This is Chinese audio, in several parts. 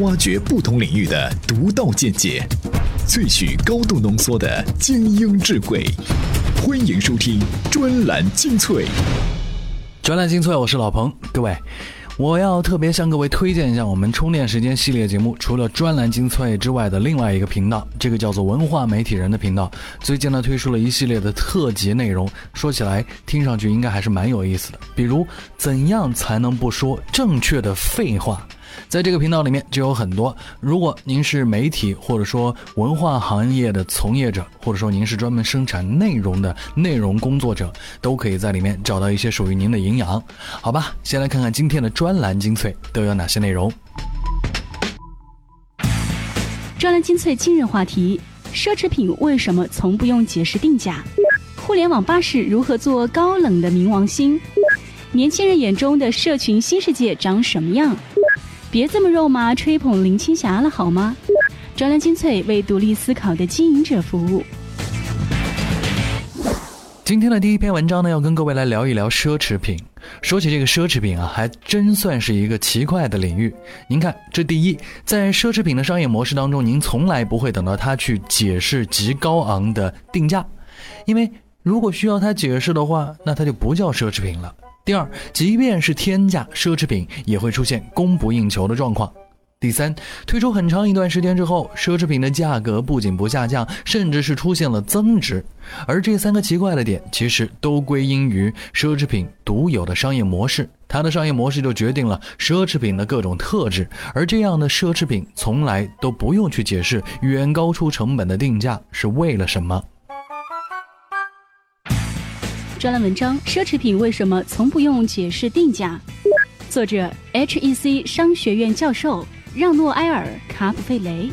挖掘不同领域的独到见解，萃取高度浓缩的精英智慧。欢迎收听专栏精粹。专栏精粹，我是老彭，各位。我要特别向各位推荐一下我们充电时间系列节目，除了专栏精粹之外的另外一个频道，这个叫做文化媒体人的频道。最近呢推出了一系列的特辑内容，说起来听上去应该还是蛮有意思的。比如，怎样才能不说正确的废话？在这个频道里面就有很多。如果您是媒体或者说文化行业的从业者，或者说您是专门生产内容的内容工作者，都可以在里面找到一些属于您的营养。好吧，先来看看今天的专栏精粹都有哪些内容。专栏精粹今日话题：奢侈品为什么从不用解释定价？互联网巴士如何做高冷的冥王星？年轻人眼中的社群新世界长什么样？别这么肉麻，吹捧林青霞了好吗？专栏精粹为独立思考的经营者服务。今天的第一篇文章呢，要跟各位来聊一聊奢侈品。说起这个奢侈品啊，还真算是一个奇怪的领域。您看，这第一，在奢侈品的商业模式当中，您从来不会等到他去解释极高昂的定价，因为如果需要他解释的话，那它就不叫奢侈品了。第二，即便是天价奢侈品，也会出现供不应求的状况。第三，推出很长一段时间之后，奢侈品的价格不仅不下降，甚至是出现了增值。而这三个奇怪的点，其实都归因于奢侈品独有的商业模式。它的商业模式就决定了奢侈品的各种特质，而这样的奢侈品从来都不用去解释远高出成本的定价是为了什么。专栏文章：奢侈品为什么从不用解释定价？作者：HEC 商学院教授让诺埃尔·卡普费雷。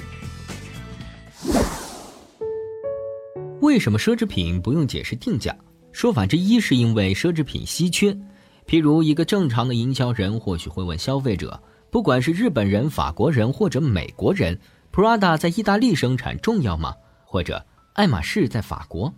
为什么奢侈品不用解释定价？说法之一是因为奢侈品稀缺。譬如，一个正常的营销人或许会问消费者：不管是日本人、法国人或者美国人，Prada 在意大利生产重要吗？或者爱马仕在法国？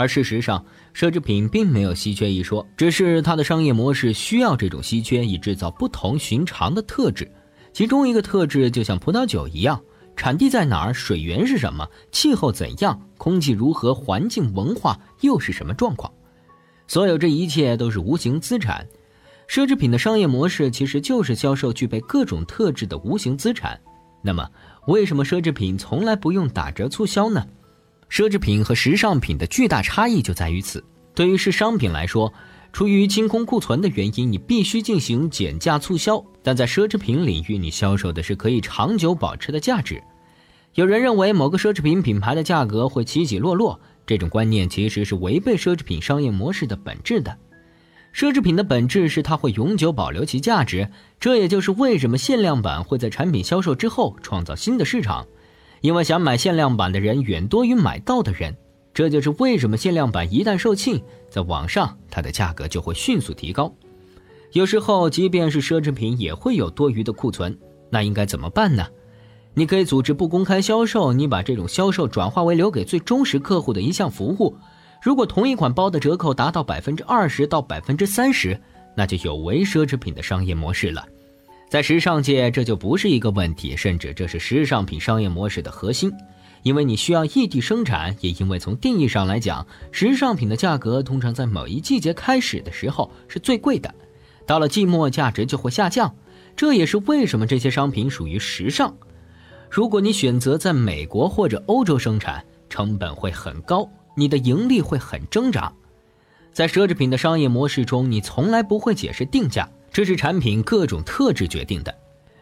而事实上，奢侈品并没有稀缺一说，只是它的商业模式需要这种稀缺以制造不同寻常的特质。其中一个特质就像葡萄酒一样，产地在哪儿，水源是什么，气候怎样，空气如何，环境文化又是什么状况。所有这一切都是无形资产。奢侈品的商业模式其实就是销售具备各种特质的无形资产。那么，为什么奢侈品从来不用打折促销呢？奢侈品和时尚品的巨大差异就在于此。对于是商品来说，出于清空库存的原因，你必须进行减价促销；但在奢侈品领域，你销售的是可以长久保持的价值。有人认为某个奢侈品品牌的价格会起起落落，这种观念其实是违背奢侈品商业模式的本质的。奢侈品的本质是它会永久保留其价值，这也就是为什么限量版会在产品销售之后创造新的市场。因为想买限量版的人远多于买到的人，这就是为什么限量版一旦售罄，在网上它的价格就会迅速提高。有时候，即便是奢侈品也会有多余的库存，那应该怎么办呢？你可以组织不公开销售，你把这种销售转化为留给最忠实客户的一项服务。如果同一款包的折扣达到百分之二十到百分之三十，那就有违奢侈品的商业模式了。在时尚界，这就不是一个问题，甚至这是时尚品商业模式的核心，因为你需要异地生产，也因为从定义上来讲，时尚品的价格通常在某一季节开始的时候是最贵的，到了季末价值就会下降，这也是为什么这些商品属于时尚。如果你选择在美国或者欧洲生产，成本会很高，你的盈利会很挣扎。在奢侈品的商业模式中，你从来不会解释定价。这是产品各种特质决定的，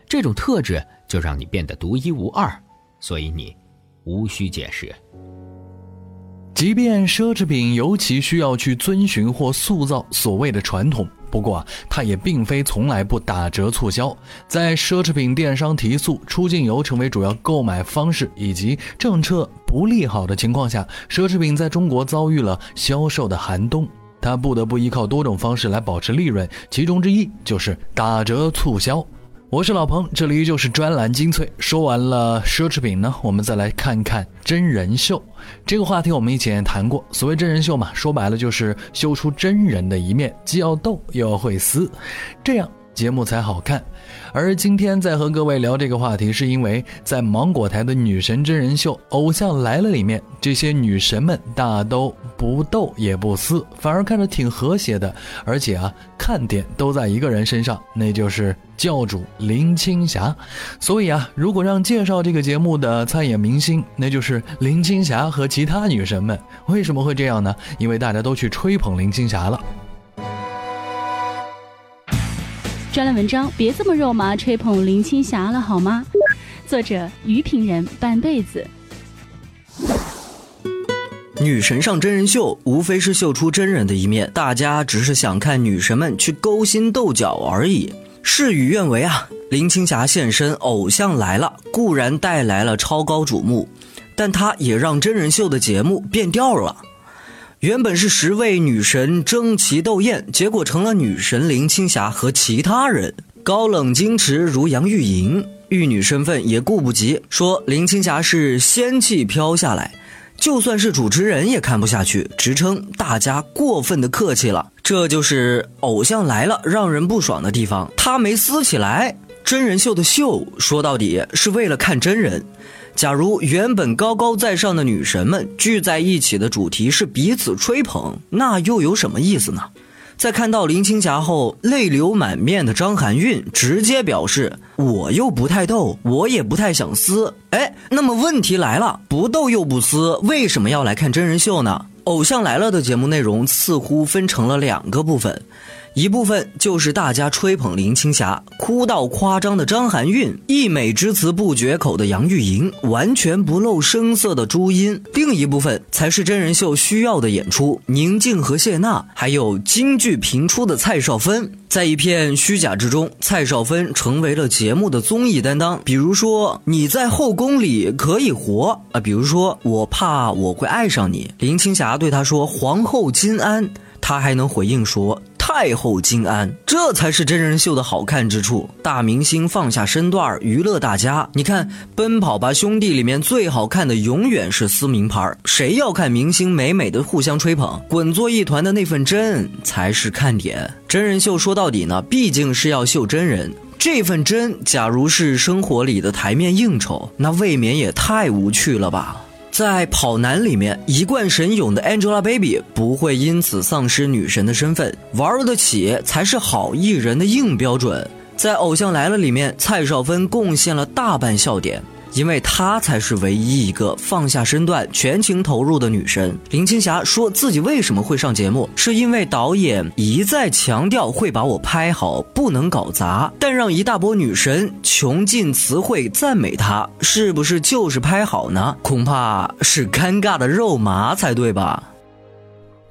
这种特质就让你变得独一无二，所以你无需解释。即便奢侈品尤其需要去遵循或塑造所谓的传统，不过它也并非从来不打折促销。在奢侈品电商提速、出境游成为主要购买方式以及政策不利好的情况下，奢侈品在中国遭遇了销售的寒冬。他不得不依靠多种方式来保持利润，其中之一就是打折促销。我是老彭，这里就是专栏精粹。说完了奢侈品呢，我们再来看看真人秀这个话题。我们以前也谈过，所谓真人秀嘛，说白了就是秀出真人的一面，既要逗又要会撕，这样节目才好看。而今天在和各位聊这个话题，是因为在芒果台的女神真人秀《偶像来了》里面，这些女神们大都不斗也不撕，反而看着挺和谐的，而且啊，看点都在一个人身上，那就是教主林青霞。所以啊，如果让介绍这个节目的参演明星，那就是林青霞和其他女神们。为什么会这样呢？因为大家都去吹捧林青霞了。专栏文章，别这么肉麻吹捧林青霞了好吗？作者：于平人，半辈子。女神上真人秀，无非是秀出真人的一面，大家只是想看女神们去勾心斗角而已。事与愿违啊！林青霞现身《偶像来了》，固然带来了超高瞩目，但她也让真人秀的节目变调了。原本是十位女神争奇斗艳，结果成了女神林青霞和其他人高冷矜持如杨钰莹，玉女身份也顾不及，说林青霞是仙气飘下来，就算是主持人也看不下去，直称大家过分的客气了。这就是偶像来了让人不爽的地方，他没撕起来。真人秀的秀说到底是为了看真人。假如原本高高在上的女神们聚在一起的主题是彼此吹捧，那又有什么意思呢？在看到林青霞后，泪流满面的张含韵直接表示：“我又不太逗，我也不太想撕。”哎，那么问题来了，不逗又不撕，为什么要来看真人秀呢？偶像来了的节目内容似乎分成了两个部分。一部分就是大家吹捧林青霞，哭到夸张的张含韵，溢美之词不绝口的杨钰莹，完全不露声色的朱茵；另一部分才是真人秀需要的演出，宁静和谢娜，还有京剧频出的蔡少芬。在一片虚假之中，蔡少芬成为了节目的综艺担当。比如说，你在后宫里可以活啊；比如说，我怕我会爱上你。林青霞对他说：“皇后金安。”他还能回应说。太后金安，这才是真人秀的好看之处。大明星放下身段娱乐大家。你看《奔跑吧兄弟》里面最好看的永远是撕名牌，谁要看明星美美的互相吹捧、滚作一团的那份真才是看点。真人秀说到底呢，毕竟是要秀真人，这份真，假如是生活里的台面应酬，那未免也太无趣了吧。在跑男里面，一贯神勇的 Angelababy 不会因此丧失女神的身份，玩得起才是好艺人的硬标准。在偶像来了里面，蔡少芬贡献了大半笑点。因为她才是唯一一个放下身段、全情投入的女神。林青霞说自己为什么会上节目，是因为导演一再强调会把我拍好，不能搞砸。但让一大波女神穷尽词汇赞美她，是不是就是拍好呢？恐怕是尴尬的肉麻才对吧？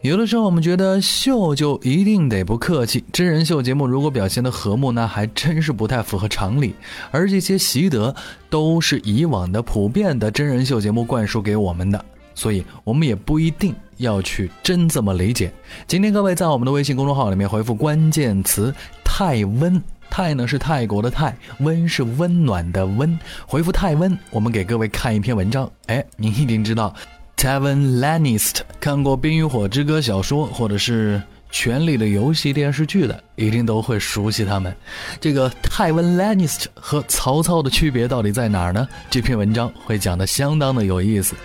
有的时候我们觉得秀就一定得不客气，真人秀节目如果表现的和睦，那还真是不太符合常理。而这些习得都是以往的普遍的真人秀节目灌输给我们的，所以我们也不一定要去真这么理解。今天各位在我们的微信公众号里面回复关键词“泰温”，泰呢是泰国的泰，温是温暖的温，回复泰温，我们给各位看一篇文章。哎，您一定知道。Tevin Lannister 看过《冰与火之歌》小说或者是《权力的游戏》电视剧的，一定都会熟悉他们。这个泰文 lanist 和曹操的区别到底在哪儿呢？这篇文章会讲的相当的有意思。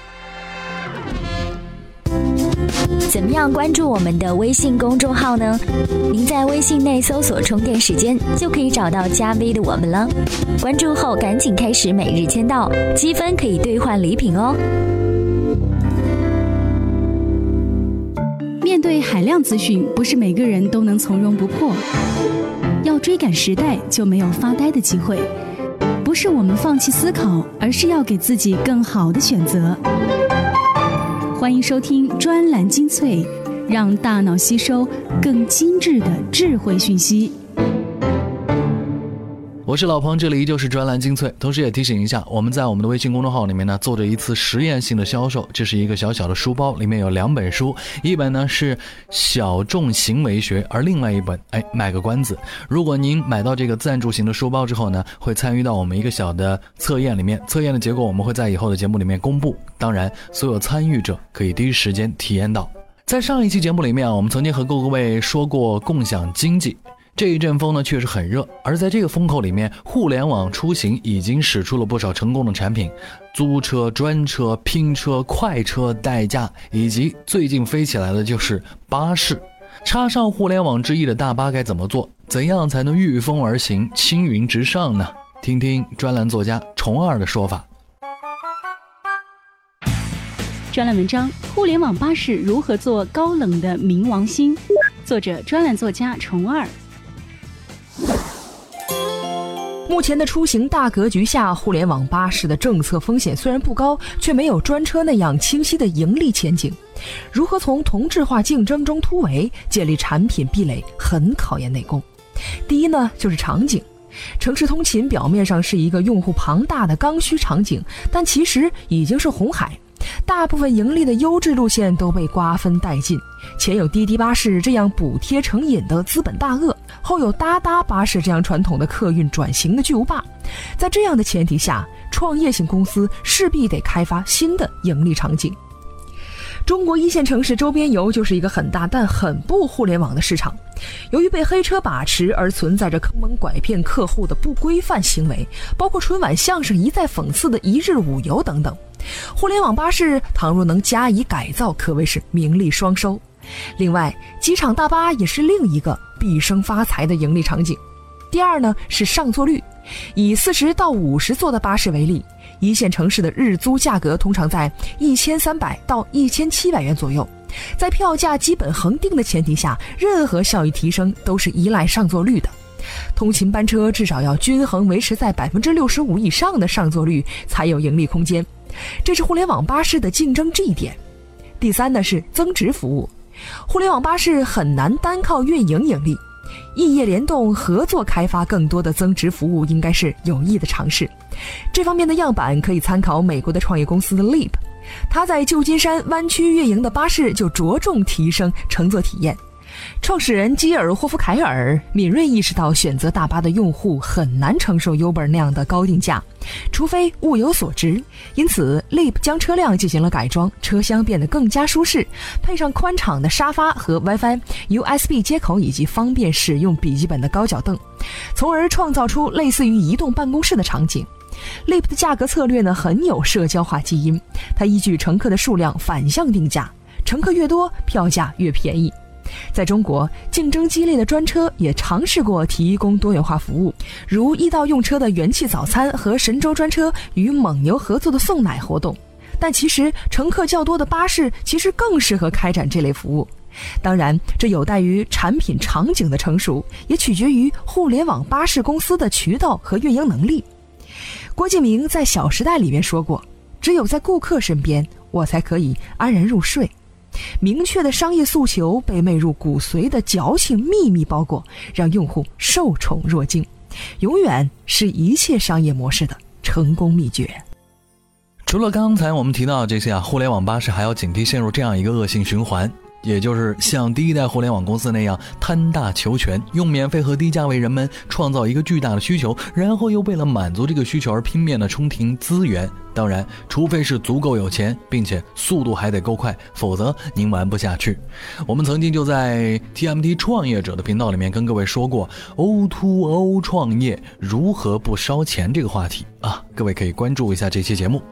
怎么样关注我们的微信公众号呢？您在微信内搜索“充电时间”就可以找到加 V 的我们了。关注后赶紧开始每日签到，积分可以兑换礼品哦。对海量资讯，不是每个人都能从容不迫。要追赶时代，就没有发呆的机会。不是我们放弃思考，而是要给自己更好的选择。欢迎收听专栏精粹，让大脑吸收更精致的智慧讯息。我是老彭，这里依旧是专栏精粹。同时也提醒一下，我们在我们的微信公众号里面呢，做着一次实验性的销售。这是一个小小的书包，里面有两本书，一本呢是小众行为学，而另外一本，哎，卖个关子。如果您买到这个赞助型的书包之后呢，会参与到我们一个小的测验里面，测验的结果我们会在以后的节目里面公布。当然，所有参与者可以第一时间体验到。在上一期节目里面啊，我们曾经和各位说过共享经济。这一阵风呢确实很热，而在这个风口里面，互联网出行已经使出了不少成功的产品，租车、专车、拼车、快车、代驾，以及最近飞起来的就是巴士。插上互联网之翼的大巴该怎么做？怎样才能御风而行、青云直上呢？听听专栏作家虫儿的说法。专栏文章：互联网巴士如何做高冷的冥王星？作者：专栏作家虫儿。目前的出行大格局下，互联网巴士的政策风险虽然不高，却没有专车那样清晰的盈利前景。如何从同质化竞争中突围，建立产品壁垒，很考验内功。第一呢，就是场景。城市通勤表面上是一个用户庞大的刚需场景，但其实已经是红海。大部分盈利的优质路线都被瓜分殆尽，前有滴滴巴士这样补贴成瘾的资本大鳄，后有哒哒巴士这样传统的客运转型的巨无霸。在这样的前提下，创业型公司势必得开发新的盈利场景。中国一线城市周边游就是一个很大但很不互联网的市场，由于被黑车把持而存在着坑蒙拐骗客户的不规范行为，包括春晚相声一再讽刺的一日五游等等。互联网巴士倘若能加以改造，可谓是名利双收。另外，机场大巴也是另一个毕生发财的盈利场景。第二呢是上座率，以四十到五十座的巴士为例，一线城市的日租价格通常在一千三百到一千七百元左右。在票价基本恒定的前提下，任何效益提升都是依赖上座率的。通勤班车至少要均衡维持在百分之六十五以上的上座率，才有盈利空间。这是互联网巴士的竞争这一点。第三呢是增值服务，互联网巴士很难单靠运营盈利，异业联动合作开发更多的增值服务应该是有益的尝试。这方面的样板可以参考美国的创业公司的 Leap，他在旧金山湾区运营的巴士就着重提升乘坐体验。创始人基尔霍夫凯尔敏锐意识到，选择大巴的用户很难承受 Uber 那样的高定价，除非物有所值。因此，Leap 将车辆进行了改装，车厢变得更加舒适，配上宽敞的沙发和 WiFi、USB 接口以及方便使用笔记本的高脚凳，从而创造出类似于移动办公室的场景。Leap 的价格策略呢，很有社交化基因，它依据乘客的数量反向定价，乘客越多，票价越便宜。在中国，竞争激烈的专车也尝试过提供多元化服务，如易到用车的元气早餐和神州专车与蒙牛合作的送奶活动。但其实，乘客较多的巴士其实更适合开展这类服务。当然，这有待于产品场景的成熟，也取决于互联网巴士公司的渠道和运营能力。郭敬明在《小时代》里面说过：“只有在顾客身边，我才可以安然入睡。”明确的商业诉求被媚入骨髓的矫情秘密包裹，让用户受宠若惊，永远是一切商业模式的成功秘诀。除了刚才我们提到的这些啊，互联网巴士还要警惕陷入这样一个恶性循环。也就是像第一代互联网公司那样贪大求全，用免费和低价为人们创造一个巨大的需求，然后又为了满足这个需求而拼命的充停资源。当然，除非是足够有钱，并且速度还得够快，否则您玩不下去。我们曾经就在 TMT 创业者的频道里面跟各位说过 O2O 创业如何不烧钱这个话题啊，各位可以关注一下这期节目。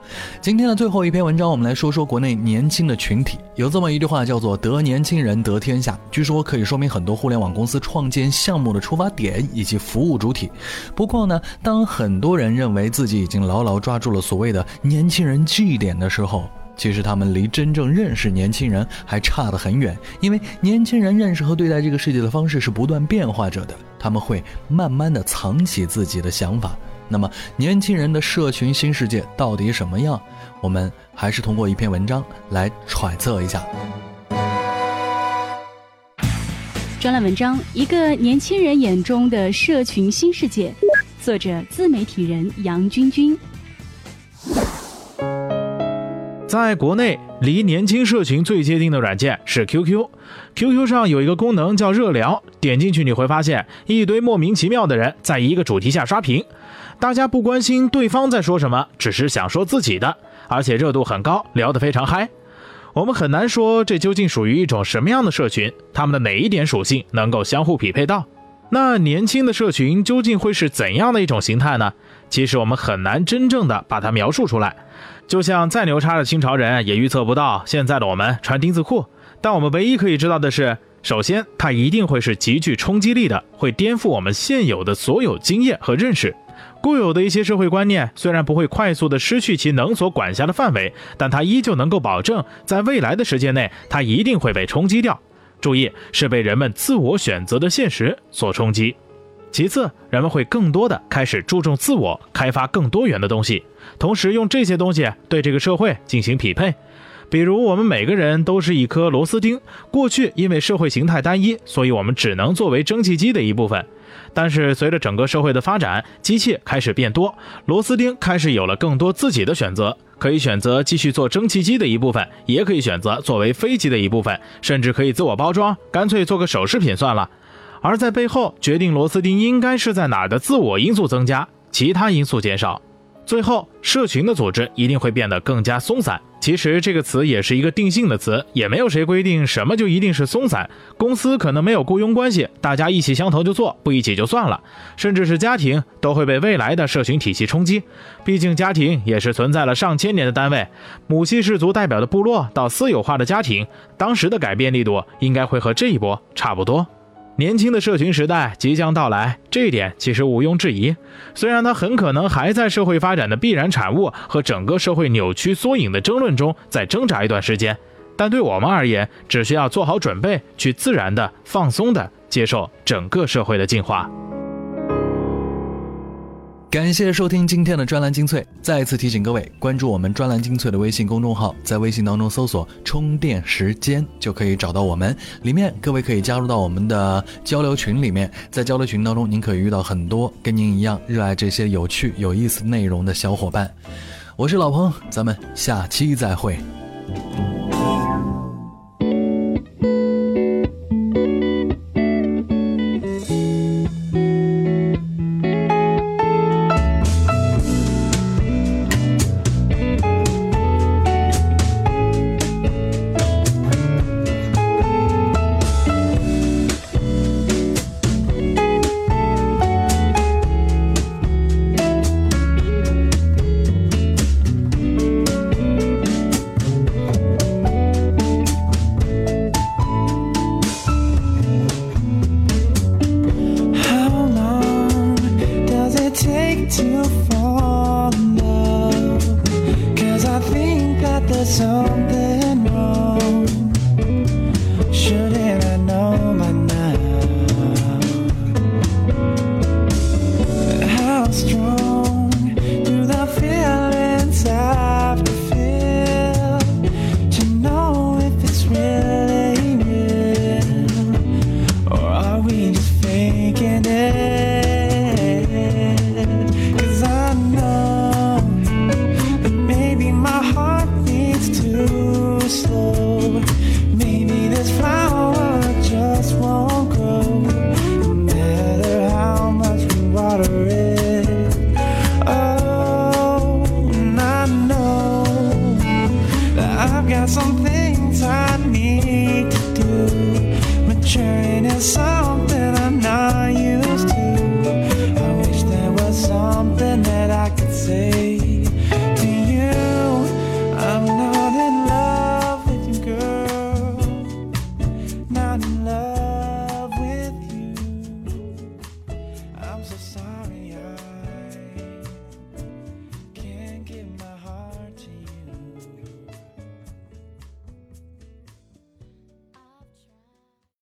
今天的最后一篇文章，我们来说说国内年轻的群体。有这么一句话叫做“得年轻人得天下”，据说可以说明很多互联网公司创建项目的出发点以及服务主体。不过呢，当很多人认为自己已经牢牢抓住了所谓的年轻人绩点的时候，其实他们离真正认识年轻人还差得很远。因为年轻人认识和对待这个世界的方式是不断变化着的，他们会慢慢的藏起自己的想法。那么，年轻人的社群新世界到底什么样？我们还是通过一篇文章来揣测一下。专栏文章：一个年轻人眼中的社群新世界，作者：自媒体人杨军军。在国内，离年轻社群最接近的软件是 QQ。QQ 上有一个功能叫热聊，点进去你会发现一堆莫名其妙的人在一个主题下刷屏，大家不关心对方在说什么，只是想说自己的，而且热度很高，聊得非常嗨。我们很难说这究竟属于一种什么样的社群，他们的哪一点属性能够相互匹配到？那年轻的社群究竟会是怎样的一种形态呢？其实我们很难真正的把它描述出来。就像再牛叉的清朝人也预测不到现在的我们穿丁字裤。但我们唯一可以知道的是，首先它一定会是极具冲击力的，会颠覆我们现有的所有经验和认识。固有的一些社会观念虽然不会快速的失去其能所管辖的范围，但它依旧能够保证，在未来的时间内，它一定会被冲击掉。注意，是被人们自我选择的现实所冲击。其次，人们会更多的开始注重自我，开发更多元的东西，同时用这些东西对这个社会进行匹配。比如，我们每个人都是一颗螺丝钉。过去因为社会形态单一，所以我们只能作为蒸汽机的一部分。但是，随着整个社会的发展，机器开始变多，螺丝钉开始有了更多自己的选择，可以选择继续做蒸汽机的一部分，也可以选择作为飞机的一部分，甚至可以自我包装，干脆做个首饰品算了。而在背后决定螺丝钉应该是在哪儿的自我因素增加，其他因素减少。最后，社群的组织一定会变得更加松散。其实这个词也是一个定性的词，也没有谁规定什么就一定是松散。公司可能没有雇佣关系，大家一起相投就做，不一起就算了。甚至是家庭都会被未来的社群体系冲击。毕竟家庭也是存在了上千年的单位，母系氏族代表的部落到私有化的家庭，当时的改变力度应该会和这一波差不多。年轻的社群时代即将到来，这一点其实毋庸置疑。虽然它很可能还在社会发展的必然产物和整个社会扭曲缩影的争论中再挣扎一段时间，但对我们而言，只需要做好准备，去自然的、放松的接受整个社会的进化。感谢收听今天的专栏精粹。再次提醒各位，关注我们专栏精粹的微信公众号，在微信当中搜索“充电时间”就可以找到我们。里面各位可以加入到我们的交流群里面，在交流群当中，您可以遇到很多跟您一样热爱这些有趣有意思内容的小伙伴。我是老彭，咱们下期再会。got some things I need to do. Maturing is. something.